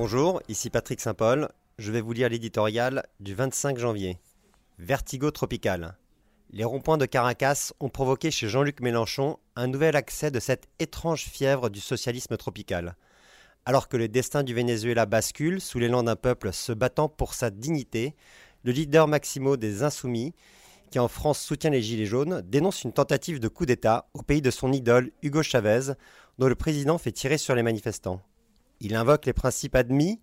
Bonjour, ici Patrick Saint-Paul. Je vais vous lire l'éditorial du 25 janvier. Vertigo tropical. Les ronds-points de Caracas ont provoqué chez Jean-Luc Mélenchon un nouvel accès de cette étrange fièvre du socialisme tropical. Alors que le destin du Venezuela bascule sous l'élan d'un peuple se battant pour sa dignité, le leader Maximo des Insoumis, qui en France soutient les Gilets jaunes, dénonce une tentative de coup d'État au pays de son idole Hugo Chavez, dont le président fait tirer sur les manifestants. Il invoque les principes admis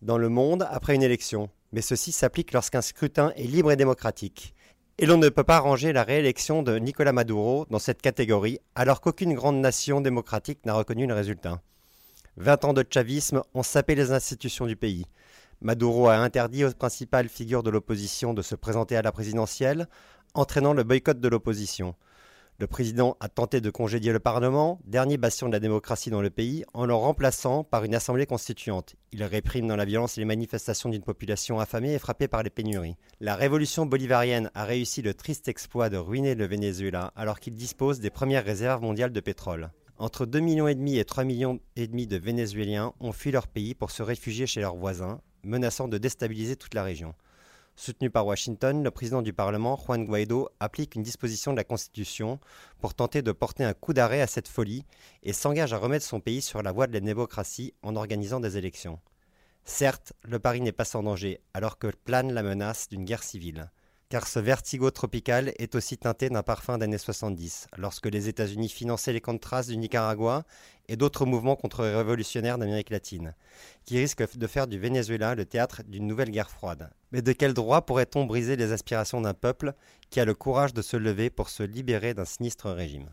dans le monde après une élection, mais ceci s'applique lorsqu'un scrutin est libre et démocratique. Et l'on ne peut pas ranger la réélection de Nicolas Maduro dans cette catégorie, alors qu'aucune grande nation démocratique n'a reconnu le résultat. Vingt ans de chavisme ont sapé les institutions du pays. Maduro a interdit aux principales figures de l'opposition de se présenter à la présidentielle, entraînant le boycott de l'opposition. Le président a tenté de congédier le Parlement, dernier bastion de la démocratie dans le pays, en le remplaçant par une assemblée constituante. Il réprime dans la violence les manifestations d'une population affamée et frappée par les pénuries. La révolution bolivarienne a réussi le triste exploit de ruiner le Venezuela alors qu'il dispose des premières réserves mondiales de pétrole. Entre 2,5 millions et demi et 3 millions de Vénézuéliens ont fui leur pays pour se réfugier chez leurs voisins, menaçant de déstabiliser toute la région. Soutenu par Washington, le président du Parlement, Juan Guaido, applique une disposition de la Constitution pour tenter de porter un coup d'arrêt à cette folie et s'engage à remettre son pays sur la voie de la démocratie en organisant des élections. Certes, le pari n'est pas sans danger, alors que plane la menace d'une guerre civile car ce vertigo tropical est aussi teinté d'un parfum d'années 70, lorsque les États-Unis finançaient les Contras du Nicaragua et d'autres mouvements contre-révolutionnaires d'Amérique latine, qui risquent de faire du Venezuela le théâtre d'une nouvelle guerre froide. Mais de quel droit pourrait-on briser les aspirations d'un peuple qui a le courage de se lever pour se libérer d'un sinistre régime?